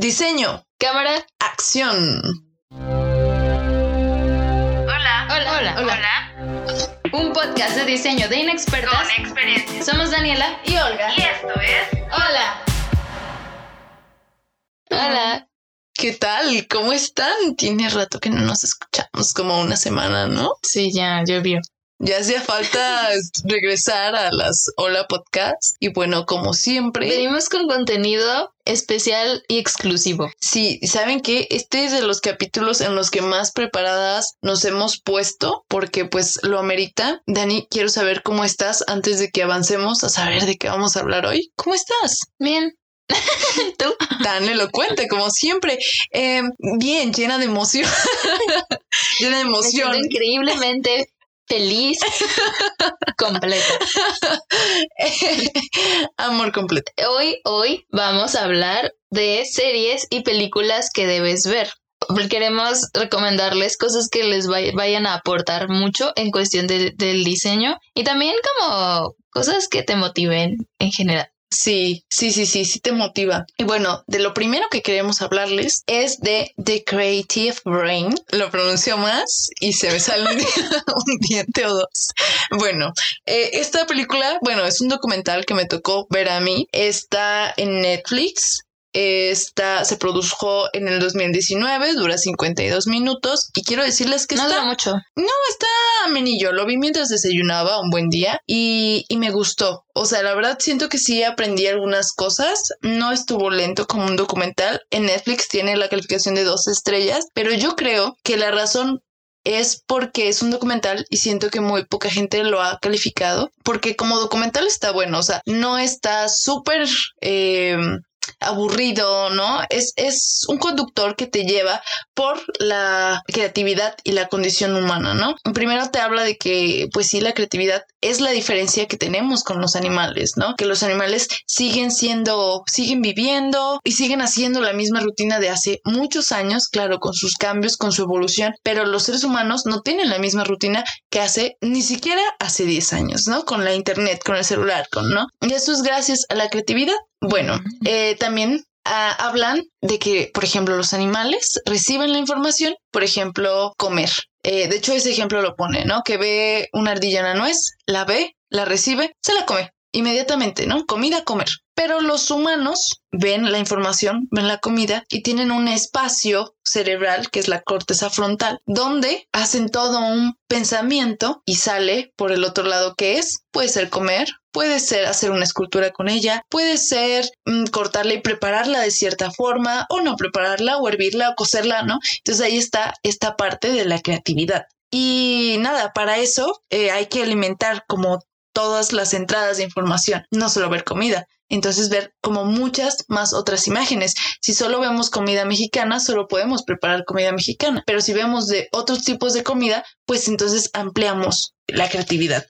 Diseño, Cámara. acción. Hola. Hola. Hola. Hola. Un podcast de diseño de inexpertas. Con experiencia. Somos Daniela y Olga. Y esto es. Hola. Hola. ¿Qué tal? ¿Cómo están? Tiene rato que no nos escuchamos, como una semana, ¿no? Sí, ya llovió. Ya hacía falta regresar a las Hola Podcast. Y bueno, como siempre, Venimos con contenido especial y exclusivo. sí, ¿saben qué? Este es de los capítulos en los que más preparadas nos hemos puesto, porque pues lo amerita. Dani, quiero saber cómo estás antes de que avancemos a saber de qué vamos a hablar hoy. ¿Cómo estás? Bien. ¿Tú? tan elocuente como siempre. Eh, bien, llena de emoción. llena de emoción. increíblemente feliz. Completa. Amor completo. Hoy, hoy vamos a hablar de series y películas que debes ver. Queremos recomendarles cosas que les vay- vayan a aportar mucho en cuestión del- del diseño y también como cosas que te motiven en general. Sí, sí, sí, sí, sí te motiva. Y bueno, de lo primero que queremos hablarles es de The Creative Brain. Lo pronuncio más y se me sale un, di- un diente o dos. Bueno, eh, esta película, bueno, es un documental que me tocó ver a mí. Está en Netflix. Está, se produjo en el 2019, dura 52 minutos y quiero decirles que No está dura mucho. está amenillo. Lo vi mientras desayunaba un buen día y, y me gustó. O sea, la verdad siento que sí aprendí algunas cosas. No estuvo lento como un documental. En Netflix tiene la calificación de dos estrellas, pero yo creo que la razón es porque es un documental y siento que muy poca gente lo ha calificado. Porque como documental está bueno, o sea, no está súper... eh, aburrido, ¿no? Es, es un conductor que te lleva por la creatividad y la condición humana, ¿no? Primero te habla de que, pues sí, la creatividad es la diferencia que tenemos con los animales, ¿no? Que los animales siguen siendo, siguen viviendo y siguen haciendo la misma rutina de hace muchos años, claro, con sus cambios, con su evolución, pero los seres humanos no tienen la misma rutina que hace ni siquiera hace 10 años, ¿no? Con la internet, con el celular, con, ¿no? Y eso es gracias a la creatividad. Bueno, eh, también ah, hablan de que, por ejemplo, los animales reciben la información, por ejemplo, comer. Eh, de hecho, ese ejemplo lo pone, ¿no? Que ve una ardilla en la nuez, la ve, la recibe, se la come inmediatamente, ¿no? Comida, comer. Pero los humanos ven la información, ven la comida y tienen un espacio cerebral, que es la corteza frontal, donde hacen todo un pensamiento y sale por el otro lado que es, puede ser comer, puede ser hacer una escultura con ella, puede ser mm, cortarla y prepararla de cierta forma o no prepararla o hervirla o cocerla, ¿no? Entonces ahí está esta parte de la creatividad. Y nada, para eso eh, hay que alimentar como todas las entradas de información, no solo ver comida. Entonces ver como muchas más otras imágenes. Si solo vemos comida mexicana, solo podemos preparar comida mexicana. Pero si vemos de otros tipos de comida, pues entonces ampliamos la creatividad.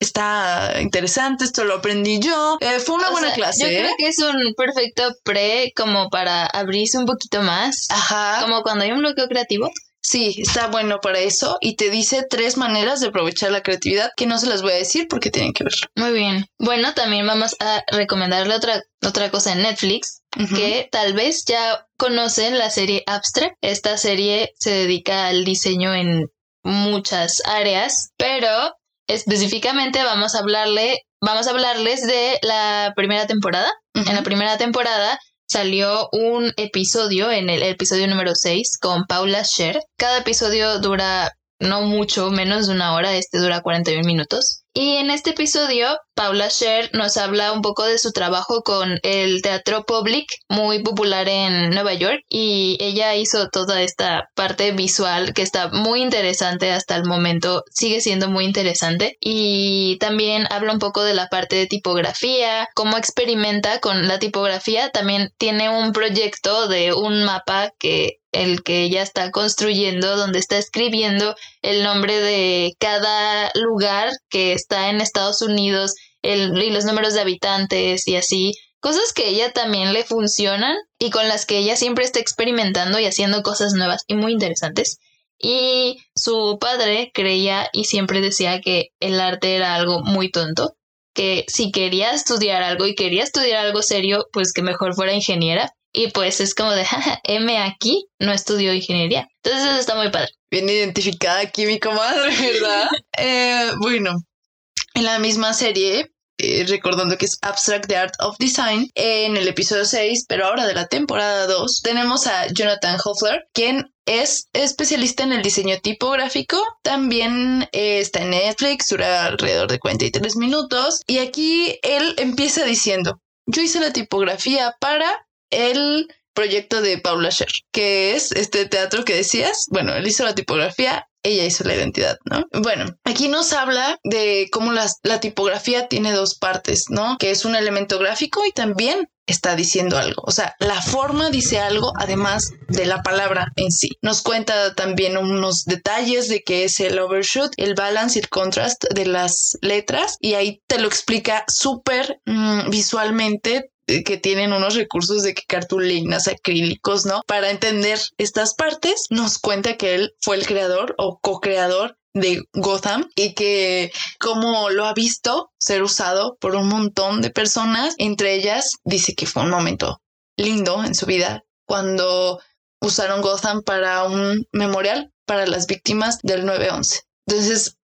Está interesante, esto lo aprendí yo. Eh, fue una O buena sea, clase. Yo ¿eh? creo que es un perfecto pre como para abrirse un poquito más. Ajá. Como cuando hay un bloqueo creativo. Sí, está bueno para eso y te dice tres maneras de aprovechar la creatividad que no se las voy a decir porque tienen que verlo. Muy bien. Bueno, también vamos a recomendarle otra, otra cosa en Netflix, que tal vez ya conocen la serie Abstract. Esta serie se dedica al diseño en muchas áreas, pero específicamente vamos a hablarle, vamos a hablarles de la primera temporada. En la primera temporada salió un episodio, en el episodio número 6, con Paula Scher. Cada episodio dura no mucho, menos de una hora, este dura 41 minutos. Y en este episodio, Paula Scher nos habla un poco de su trabajo con el teatro public, muy popular en Nueva York, y ella hizo toda esta parte visual que está muy interesante hasta el momento, sigue siendo muy interesante, y también habla un poco de la parte de tipografía, cómo experimenta con la tipografía, también tiene un proyecto de un mapa que el que ella está construyendo, donde está escribiendo el nombre de cada lugar que está en Estados Unidos el- y los números de habitantes y así. Cosas que ella también le funcionan y con las que ella siempre está experimentando y haciendo cosas nuevas y muy interesantes. Y su padre creía y siempre decía que el arte era algo muy tonto, que si quería estudiar algo y quería estudiar algo serio, pues que mejor fuera ingeniera. Y pues es como de, jaja, M aquí no estudió ingeniería. Entonces eso está muy padre. Bien identificada aquí mi comadre, ¿verdad? Eh, bueno, en la misma serie, eh, recordando que es Abstract the Art of Design, en el episodio 6, pero ahora de la temporada 2, tenemos a Jonathan Hoffler, quien es especialista en el diseño tipográfico. También eh, está en Netflix, dura alrededor de 43 minutos. Y aquí él empieza diciendo, yo hice la tipografía para el proyecto de Paula Scher, que es este teatro que decías. Bueno, él hizo la tipografía, ella hizo la identidad, ¿no? Bueno, aquí nos habla de cómo las- la tipografía tiene dos partes, ¿no? Que es un elemento gráfico y también está diciendo algo. O sea, la forma dice algo además de la palabra en sí. Nos cuenta también unos detalles de qué es el overshoot, el balance y el contrast de las letras y ahí te lo explica súper mm, visualmente que tienen unos recursos de cartulinas, acrílicos, ¿no? Para entender estas partes, nos cuenta que él fue el creador o co-creador de Gotham y que como lo ha visto ser usado por un montón de personas, entre ellas dice que fue un momento lindo en su vida cuando usaron Gotham para un memorial para las víctimas del 9-11. Entonces,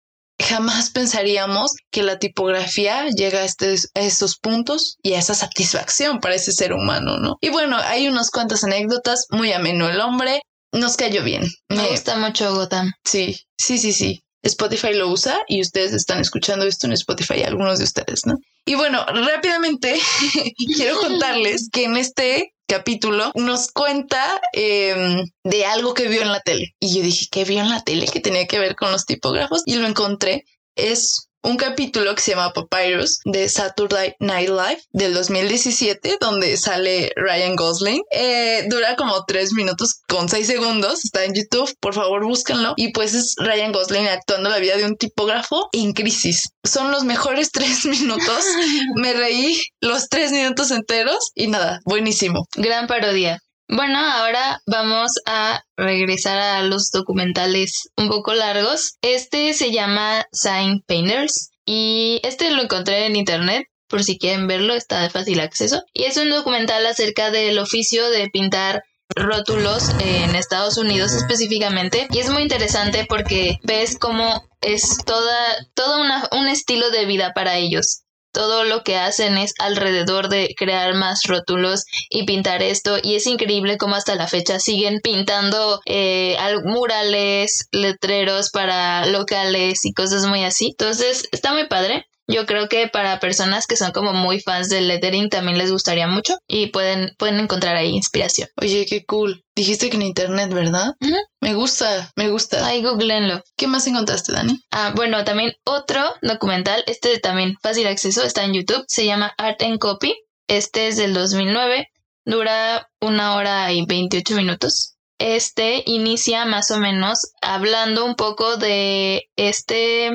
jamás pensaríamos que la tipografía llega a, este- a estos puntos y a esa satisfacción para ese ser humano, ¿no? Y bueno, hay unas cuantas anécdotas, muy ameno el hombre, nos cayó bien. Me Me- gusta mucho Gotham. Sí, sí, sí, sí. Spotify lo usa y ustedes están escuchando esto en Spotify, algunos de ustedes, ¿no? Y bueno, rápidamente quiero contarles que en este capítulo nos cuenta em, de algo que vio en la tele. Y yo dije, ¿qué vio en la tele que tenía que ver con los tipógrafos? Y lo encontré. Es un capítulo que se llama Papyrus de Saturday Night Live del 2017, donde sale Ryan Gosling. Eh, dura como tres minutos con seis segundos. Está en YouTube. Por favor, búsquenlo. Y pues es Ryan Gosling actuando la vida de un tipógrafo en crisis. Son los mejores tres minutos. Me reí los tres minutos enteros y nada, buenísimo. Gran parodia. Bueno, ahora vamos a regresar a los documentales un poco largos. Este se llama Sign Painters y este lo encontré en internet. Por si quieren verlo, está de fácil acceso. Y es un documental acerca del oficio de pintar rótulos en Estados Unidos específicamente. Y es muy interesante porque ves cómo es toda, todo una- un estilo de vida para ellos. Todo lo que hacen es alrededor de crear más rótulos y pintar esto y es increíble cómo hasta la fecha siguen pintando eh, al- murales, letreros para locales y cosas muy así. Entonces está muy padre. Yo creo que para personas que son como muy fans del lettering también les gustaría mucho y pueden, pueden encontrar ahí inspiración. Oye, qué cool. Dijiste que en internet, ¿verdad? Me gusta, me gusta. Ay, googleenlo. ¿Qué más encontraste, Dani? Ah, bueno, también otro documental, este también fácil acceso, está en YouTube, se llama Art and Copy. Este es del 2009, dura una hora y 28 minutos. Este inicia más o menos hablando un poco de este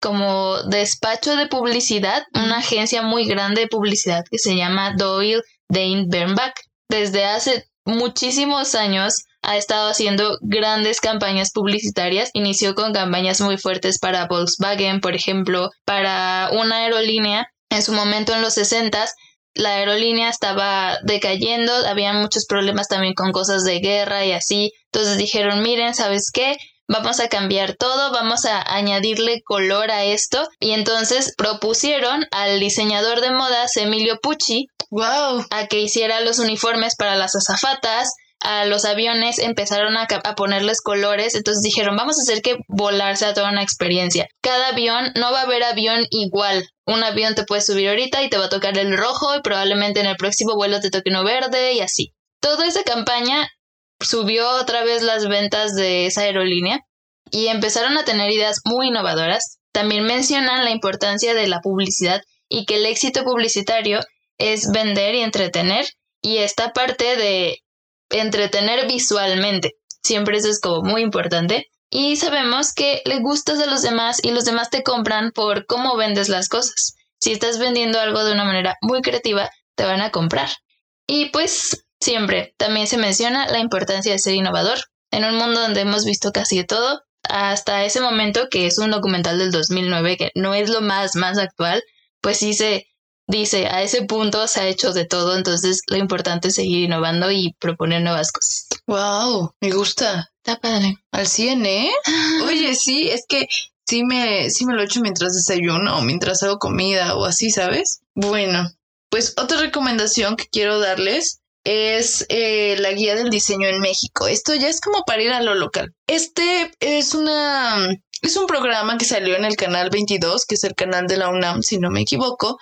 como despacho de publicidad, una agencia muy grande de publicidad que se llama Doyle Dane Bernbach. Desde hace muchísimos años ha estado haciendo grandes campañas publicitarias. Inició con campañas muy fuertes para Volkswagen, por ejemplo, para una aerolínea. En su momento en los 60 la aerolínea estaba decayendo, había muchos problemas también con cosas de guerra y así. Entonces dijeron, miren, ¿sabes qué? Vamos a cambiar todo, vamos a añadirle color a esto. Y entonces propusieron al diseñador de modas, Emilio Pucci, ¡Wow! a que hiciera los uniformes para las azafatas, a los aviones empezaron a, a ponerles colores, entonces dijeron, vamos a hacer que volar sea toda una experiencia. Cada avión, no va a haber avión igual. Un avión te puedes subir ahorita y te va a tocar el rojo y probablemente en el próximo vuelo te toque uno verde y así. Toda esa campaña subió otra vez las ventas de esa aerolínea y empezaron a tener ideas muy innovadoras. También mencionan la importancia de la publicidad y que el éxito publicitario es vender y entretener y esta parte de entretener visualmente. Siempre eso es como muy importante. Y sabemos que le gustas a los demás y los demás te compran por cómo vendes las cosas. Si estás vendiendo algo de una manera muy creativa, te van a comprar. Y pues siempre también se menciona la importancia de ser innovador. En un mundo donde hemos visto casi de todo, hasta ese momento que es un documental del 2009 que no es lo más más actual, pues sí se dice, a ese punto se ha hecho de todo, entonces lo importante es seguir innovando y proponer nuevas cosas. Wow, me gusta. Está padre. Al 100, ¿eh? Oye, sí, es que sí me, sí me lo echo mientras desayuno o mientras hago comida o así, ¿sabes? Bueno, pues otra recomendación que quiero darles es eh, la guía del diseño en México. Esto ya es como para ir a lo local. Este es una es un programa que salió en el canal 22, que es el canal de la UNAM, si no me equivoco,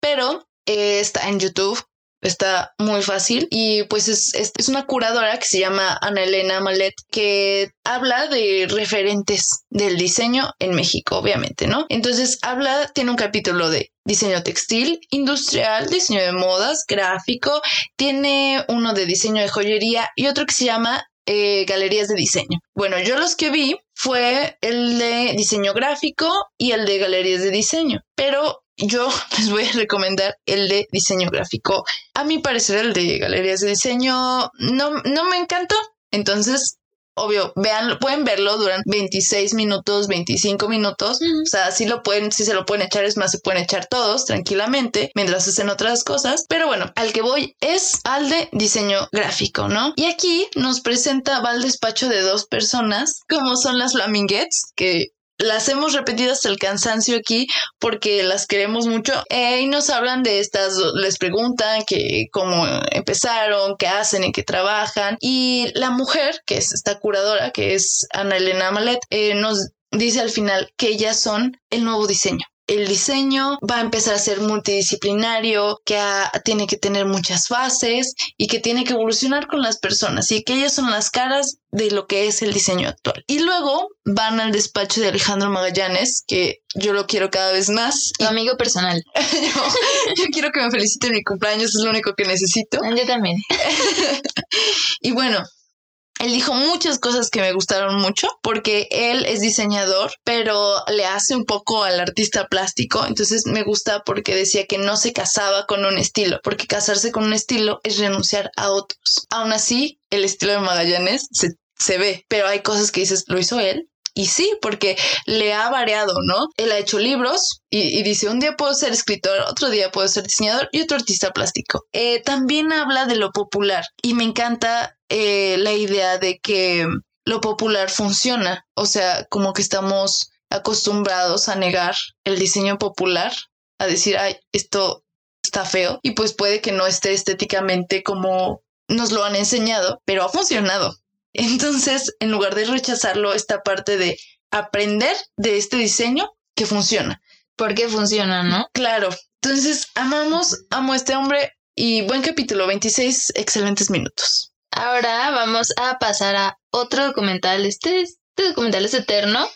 pero eh, está en YouTube. Está muy fácil y pues es, es, es una curadora que se llama Ana Elena Malet que habla de referentes del diseño en México, obviamente, ¿no? Entonces habla, tiene un capítulo de diseño textil, industrial, diseño de modas, gráfico, tiene uno de diseño de joyería y otro que se llama eh, galerías de diseño. Bueno, yo los que vi fue el de diseño gráfico y el de galerías de diseño, pero yo les voy a recomendar el de diseño gráfico. A mi parecer el de galerías de diseño no, no me encantó. Entonces, obvio, vean, pueden verlo, duran 26 minutos, 25 minutos. O sea, sí lo pueden, sí se lo pueden echar, es más, se pueden echar todos tranquilamente mientras hacen otras cosas. Pero bueno, al que voy es al de diseño gráfico, ¿no? Y aquí nos presenta, va al despacho de dos personas, como son las Flaminguettes, que las hemos repetido hasta el cansancio aquí porque las queremos mucho eh, y nos hablan de estas, les preguntan que cómo empezaron, qué hacen, en qué trabajan y la mujer, que es esta curadora, que es Ana Elena Malet, eh, nos dice al final que ellas son el nuevo diseño el diseño va a empezar a ser multidisciplinario, que tiene que tener muchas fases y que tiene que evolucionar con las personas y que ellas son las caras de lo que es el diseño actual. Y luego van al despacho de Alejandro Magallanes, que yo lo quiero cada vez más. Tu amigo personal. yo, yo quiero que me felicite en mi cumpleaños, es lo único que necesito. Yo también. Y bueno, él dijo muchas cosas que me gustaron mucho porque él es diseñador, pero le hace un poco al artista plástico. Entonces me gusta porque decía que no se casaba con un estilo, porque casarse con un estilo es renunciar a otros. Aún así, el estilo de Magallanes se, se ve, pero hay cosas que dices, ¿lo hizo él? Y sí, porque le ha variado, ¿no? Él ha hecho libros y, y dice, un día puedo ser escritor, otro día puedo ser diseñador y otro artista plástico. Eh, también habla de lo popular y me encanta eh, la idea de que lo popular funciona. O sea, como que estamos acostumbrados a negar el diseño popular, a decir, ay, esto está feo y pues puede que no esté estéticamente como nos lo han enseñado, pero ha funcionado. Entonces, en lugar de rechazarlo, esta parte de aprender de este diseño que funciona. Porque funciona, ¿no? Claro. Entonces, amamos, amo a este hombre y buen capítulo, 26 excelentes minutos. Ahora vamos a pasar a otro documental. Este, este documental es eterno,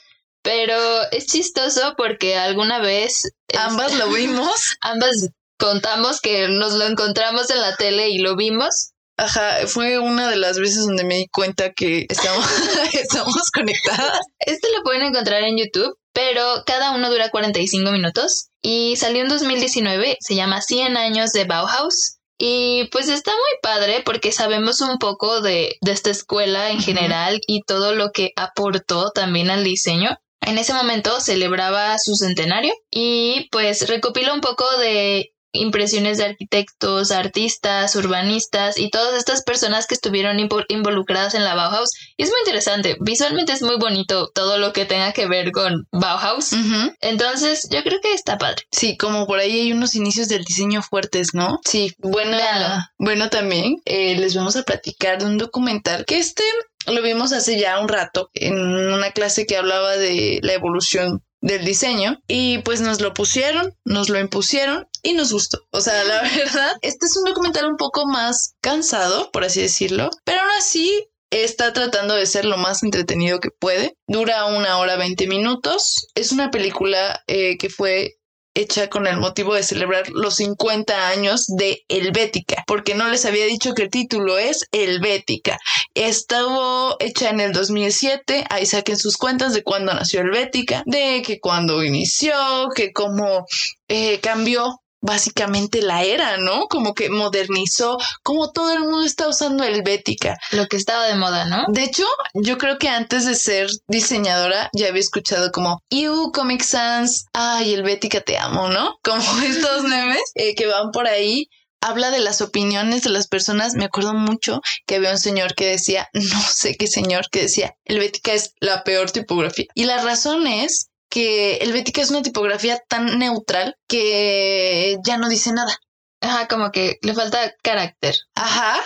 pero es chistoso porque alguna vez Ambas lo vimos. ambas contamos que nos lo encontramos en la tele y lo vimos. Ajá, fue una de las veces donde me di cuenta que estamos, estamos conectadas. Este lo pueden encontrar en YouTube, pero cada uno dura 45 minutos y salió en 2019, se llama 100 años de Bauhaus. Y pues está muy padre porque sabemos un poco de, de esta escuela en general y todo lo que aportó también al diseño. En ese momento celebraba su centenario y pues recopila un poco de impresiones de arquitectos, artistas, urbanistas y todas estas personas que estuvieron invo- involucradas en la Bauhaus. Y es muy interesante, visualmente es muy bonito todo lo que tenga que ver con Bauhaus. Entonces yo creo que está padre. Sí, como por ahí hay unos inicios del diseño fuertes, ¿no? Sí, buena. Bueno, también eh, les vamos a platicar de un documental que este lo vimos hace ya un rato en una clase que hablaba de la evolución del diseño y pues nos lo pusieron, nos lo impusieron y nos gustó. O sea, la verdad, este es un documental un poco más cansado, por así decirlo, pero aún así está tratando de ser lo más entretenido que puede. Dura una hora 20 minutos. Es una película eh, que fue hecha con el motivo de celebrar los 50 años de Helvética, porque no les había dicho que el título es Helvética. Estuvo hecha en el 2007, ahí saquen sus cuentas de cuándo nació Helvética, de que cuándo inició, que cómo eh, cambió básicamente la era, ¿no? Como que modernizó, como todo el mundo está usando Helvética. Lo que estaba de moda, ¿no? De hecho, yo creo que antes de ser diseñadora ya había escuchado como You Comic Sans, ay, Helvética te amo, ¿no? Como estos memes eh, que van por ahí. Habla de las opiniones de las personas. Me acuerdo mucho que había un señor que decía, no sé qué señor, que decía, Helvética es la peor tipografía. Y la razón es que Helvética es una tipografía tan neutral que ya no dice nada. Ajá, como que le falta carácter. Ajá.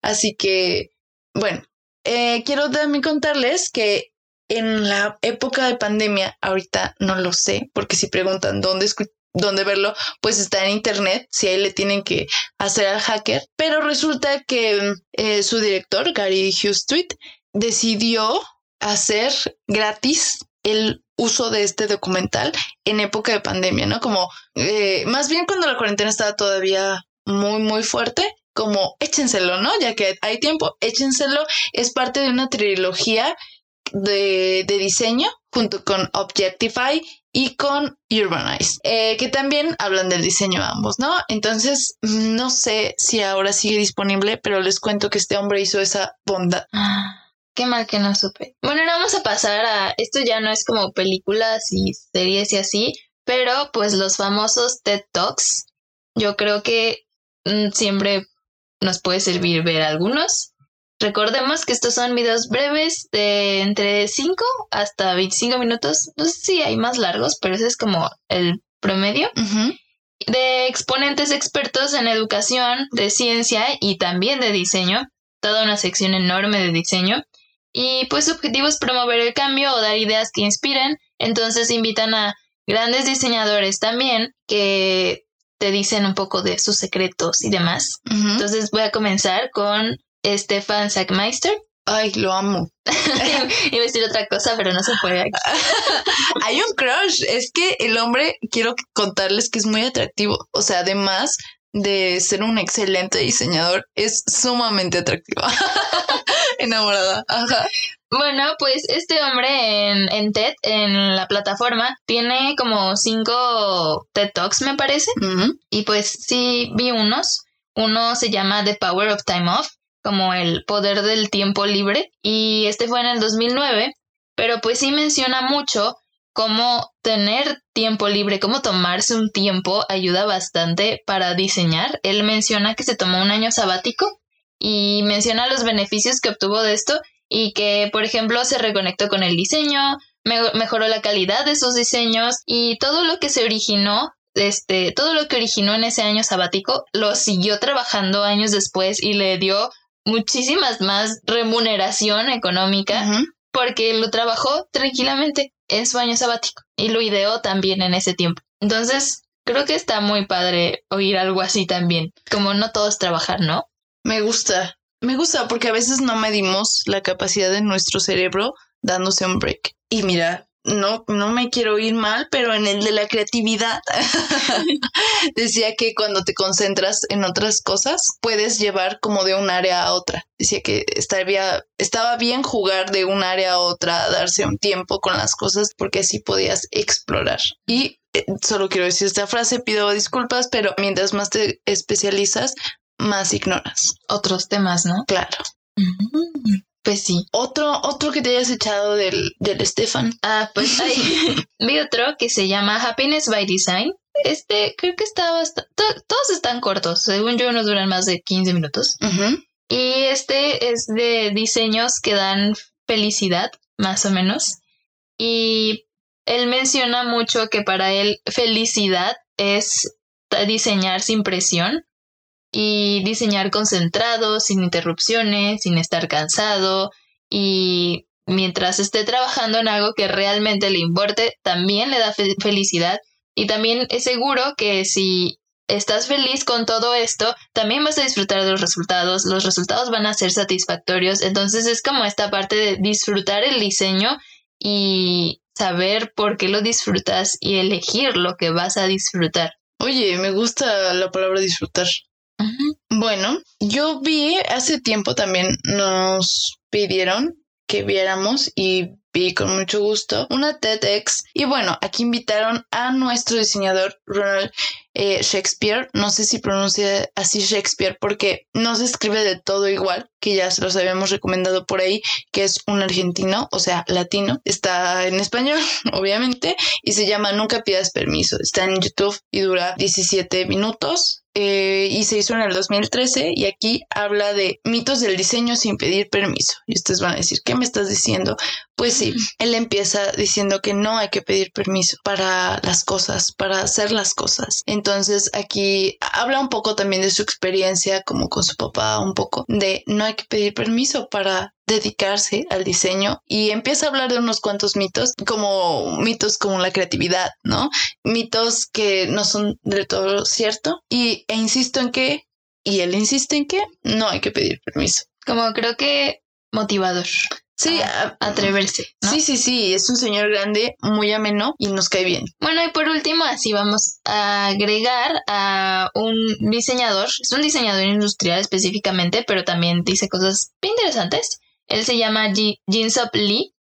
Así que, bueno, eh, quiero también contarles que en la época de pandemia, ahorita no lo sé, porque si preguntan dónde verlo, pues está en internet, si ahí le tienen que hacer al hacker, pero resulta que eh, su director, Gary Hughes decidió hacer gratis el uso de este documental en época de pandemia, ¿no? Como eh, más bien cuando la cuarentena estaba todavía muy, muy fuerte, como échenselo, ¿no? Ya que hay tiempo, échenselo. Es parte de una trilogía de, de diseño junto con Objectify y con Urbanize, eh, que también hablan del diseño ambos, ¿no? Entonces, no sé si ahora sigue disponible, pero les cuento que este hombre hizo esa bondad. Qué mal que no supe. Bueno, ahora vamos a pasar a. Esto ya no es como películas y series y así, pero pues los famosos TED Talks. Yo creo que mm, siempre nos puede servir ver algunos. Recordemos que estos son videos breves de entre 5 hasta 25 minutos. No sé si hay más largos, pero ese es como el promedio de exponentes expertos en educación, de ciencia y también de diseño, toda una sección enorme de diseño. Y pues su objetivo es promover el cambio o dar ideas que inspiren. Entonces invitan a grandes diseñadores también que te dicen un poco de sus secretos y demás. Entonces voy a comenzar con Stefan Sackmeister. Ay, lo amo. Iba a decir otra cosa, pero no se puede. aquí. Hay un crush. Es que el hombre, quiero contarles que es muy atractivo. O sea, además de ser un excelente diseñador, es sumamente atractivo. Enamorada. Ajá. Bueno, pues este hombre en, en TED, en la plataforma, tiene como cinco TED Talks, me parece. Y pues sí vi unos. Uno se llama The Power of Time Off, como el poder del tiempo libre. Y este fue en el 2009. Pero pues sí menciona mucho cómo tener tiempo libre, cómo tomarse un tiempo ayuda bastante para diseñar. Él menciona que se tomó un año sabático y menciona los beneficios que obtuvo de esto y que, por ejemplo, se reconectó con el diseño, me- mejoró la calidad de sus diseños y todo lo que se originó, este, todo lo que originó en ese año sabático lo siguió trabajando años después y le dio muchísimas más remuneración económica porque lo trabajó tranquilamente en su año sabático y lo ideó también en ese tiempo. Entonces, creo que está muy padre oír algo así también, como no todos trabajar, ¿no? Me gusta. Me gusta porque a veces no medimos la capacidad de nuestro cerebro dándose un break. Y mira, no, no me quiero ir mal, pero en el de la creatividad decía que cuando te concentras en otras cosas puedes llevar como de un área a otra. Decía que estaría, estaba bien jugar de un área a otra, darse un tiempo con las cosas porque así podías explorar. Y eh, solo quiero decir esta frase, pido disculpas, pero mientras más te especializas, más ignoras. Otros temas, ¿no? Claro. Pues sí. Otro, otro que te hayas echado del, del Stefan. Ah, pues hay, vi otro que se llama Happiness by Design. Este, creo que está bastante, todos están cortos, según yo no duran más de 15 minutos. Ujú. Y este es de diseños que dan felicidad, más o menos. Y él menciona mucho que para él felicidad es diseñar sin presión y diseñar concentrado, sin interrupciones, sin estar cansado y mientras esté trabajando en algo que realmente le importe, también le da fe- felicidad y también es seguro que si estás feliz con todo esto, también vas a disfrutar de los resultados, los resultados van a ser satisfactorios, entonces es como esta parte de disfrutar el diseño y saber por qué lo disfrutas y elegir lo que vas a disfrutar. Oye, me gusta la palabra disfrutar. Bueno, yo vi hace tiempo también nos pidieron que viéramos y vi con mucho gusto una TEDx. Y bueno, aquí invitaron a nuestro diseñador Ronald eh, Shakespeare. No sé si pronuncia así Shakespeare porque no se escribe de todo igual, que ya se los habíamos recomendado por ahí, que es un argentino, o sea, latino. Está en español, obviamente, y se llama Nunca pidas permiso. Está en YouTube y dura 17 minutos. Eh, y se hizo en el 2013 y aquí habla de mitos del diseño sin pedir permiso. Y ustedes van a decir, ¿qué me estás diciendo? Pues sí, él empieza diciendo que no hay que pedir permiso para las cosas, para hacer las cosas. Entonces aquí habla un poco también de su experiencia como con su papá, un poco de no hay que pedir permiso para dedicarse al diseño y empieza a hablar de unos cuantos mitos, como mitos como la creatividad, ¿no? Mitos que no son del todo cierto y e insisto en que y él insiste en que no hay que pedir permiso. Como creo que motivador. Sí, a- atreverse. ¿no? sí, sí, sí, es un señor grande, muy ameno y nos cae bien. Bueno, y por último, así vamos a agregar a un diseñador. Es un diseñador industrial específicamente, pero también dice cosas bien interesantes. Él se llama Ji- Jinsop Lee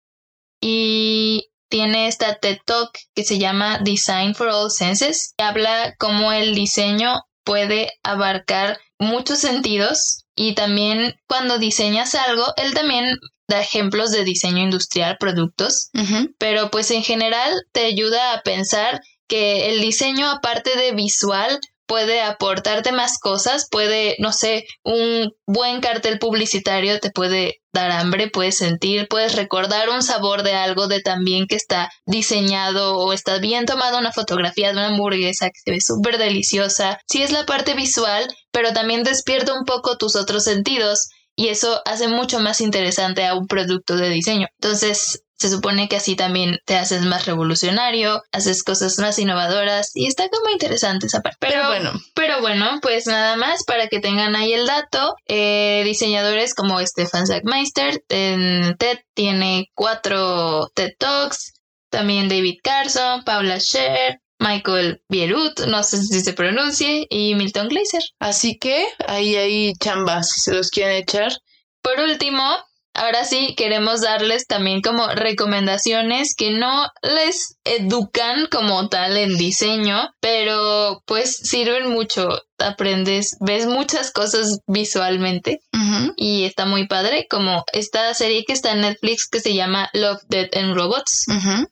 y tiene esta TED Talk que se llama Design for All Senses. Habla cómo el diseño puede abarcar muchos sentidos y también cuando diseñas algo, él también da ejemplos de diseño industrial, productos pero pues en general te ayuda a pensar que el diseño aparte de visual puede aportarte más cosas, puede, no sé, un buen cartel publicitario te puede dar hambre, puedes sentir, puedes recordar un sabor de algo de también que está diseñado o está bien tomada una fotografía de una hamburguesa que se ve súper deliciosa. Sí es la parte visual, pero también despierta un poco tus otros sentidos y eso hace mucho más interesante a un producto de diseño. Entonces, se supone que así también te haces más revolucionario, haces cosas más innovadoras y está como interesante esa parte. Pero bueno, Pero bueno, pues nada más para que tengan ahí el dato. eh, diseñadores como Stefan Sackmeister en TED tiene cuatro TED Talks. También David Carson, Paula Scher, Michael Bierut, no sé si se pronuncie, y Milton Glaser. así que ahí hay chamba si se los quieren echar. Por último, ahora sí queremos darles también como recomendaciones que no les educan como tal en diseño, pero pues sirven mucho. Aprendes, ves muchas cosas visualmente y está muy padre, como esta serie que está en Netflix que se llama Love, Death and Robots,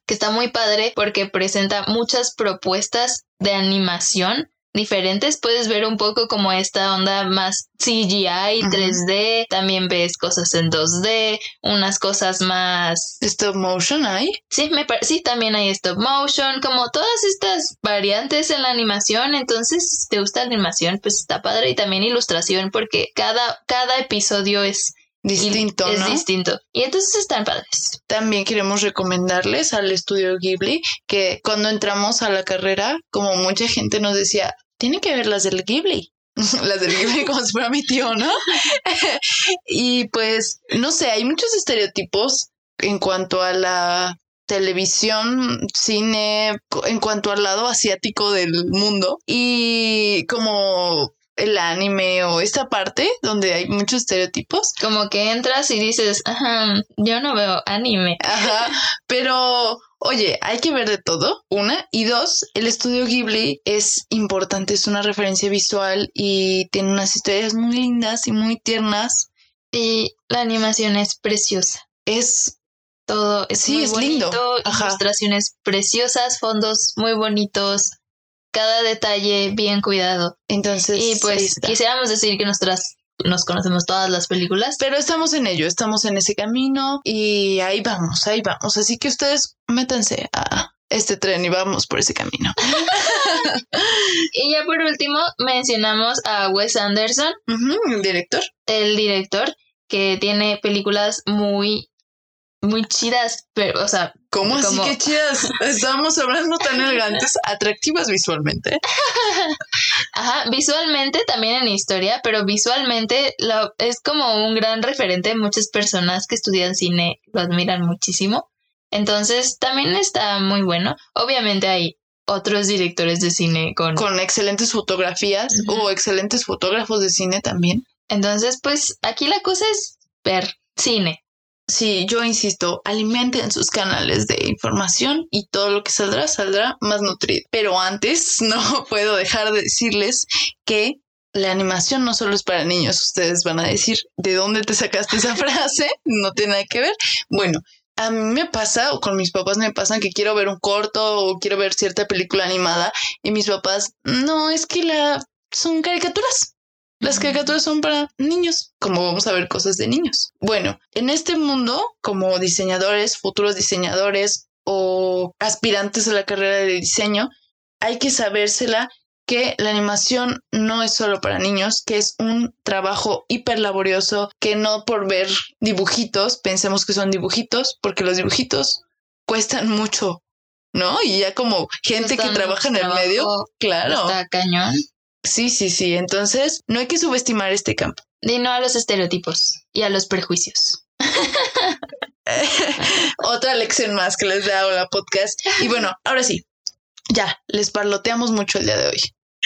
que está muy padre porque presenta muchas propuestas de animación diferentes. Puedes ver un poco como esta onda más CGI, Ujú. 3D, también ves cosas en 2D, unas cosas más... Stop motion hay. Sí, me sí, también hay stop motion, como todas estas variantes en la animación. Entonces, si te gusta la animación, pues está padre. Y también ilustración, porque cada, cada episodio es Distinto, es ¿no? distinto. Y entonces están padres. También queremos recomendarles al estudio Ghibli que cuando entramos a la carrera, como mucha gente nos decía, tienen que ver las del Ghibli. las del Ghibli como si fuera mi tío, ¿no? y pues, no sé, hay muchos estereotipos en cuanto a la televisión, cine, en cuanto al lado asiático del mundo y como el anime o esta parte donde hay muchos estereotipos. Como que entras y dices, ajá, yo no veo anime. Ajá, pero oye, hay que ver de todo, una. Y dos, el estudio Ghibli es importante, es una referencia visual y tiene unas historias muy lindas y muy tiernas. Y la animación es preciosa. Es, Todo es Sí, muy es bonito, lindo. Ilustraciones preciosas, fondos muy bonitos, cada detalle bien cuidado. entonces, Y pues quisiéramos decir que nosotras nos conocemos todas las películas. Pero estamos en ello, estamos en ese camino y ahí vamos, ahí vamos. Así que ustedes métanse a este tren y vamos por ese camino. Y ya por último mencionamos a Wes Anderson, el director. el director, que tiene películas muy, muy chidas, pero, o sea, ¿Cómo así Como- que chidas? Estábamos hablando tan elegantes, atractivas visualmente. Ajá, visualmente también en historia, pero visualmente lo, es como un gran referente. Muchas personas que estudian cine lo admiran muchísimo. Entonces también está muy bueno. Obviamente hay otros directores de cine con... con excelentes fotografías o excelentes fotógrafos de cine también. Entonces, pues aquí la cosa es ver cine. Sí, yo insisto, alimenten sus canales de información y todo lo que saldrá saldrá más nutrido. Pero antes no puedo dejar de decirles que la animación no solo es para niños. Ustedes van a decir, ¿de dónde te sacaste esa frase? No tiene nada que ver. Bueno, a mí me pasa, o con mis papás me pasan que quiero ver un corto o quiero ver cierta película animada y mis papás, no, es que la son caricaturas. Las caricaturas son para niños, como vamos a ver cosas de niños. Bueno, en este mundo, como diseñadores, futuros diseñadores o aspirantes a la carrera de diseño, hay que sabérsela que la animación no es solo para niños, que es un trabajo hiper laborioso, que no por ver dibujitos pensemos que son dibujitos, porque los dibujitos cuestan mucho, ¿no? Y ya como gente que trabaja en el medio, claro. Está cañón. Sí, sí, sí. Entonces, no hay que subestimar este campo. Di no a los estereotipos y a los prejuicios. Otra lección más que les da la podcast. Y bueno, ahora sí, ya, les parloteamos mucho el día de hoy.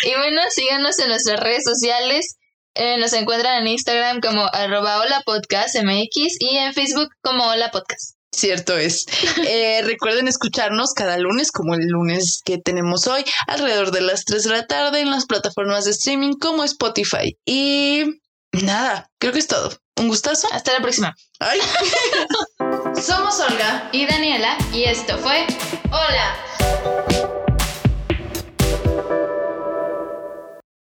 Y bueno, síganos en nuestras redes sociales. Eh, nos encuentran en Instagram como arroba hola podcast MX y en Facebook como hola podcast. Cierto es. Eh, recuerden escucharnos cada lunes, como el lunes que tenemos hoy, alrededor de las 3 de la tarde en las plataformas de streaming como Spotify. Y nada, creo que es todo. Un gustazo. Hasta la próxima. Ay. Somos Olga y Daniela y esto fue Hola.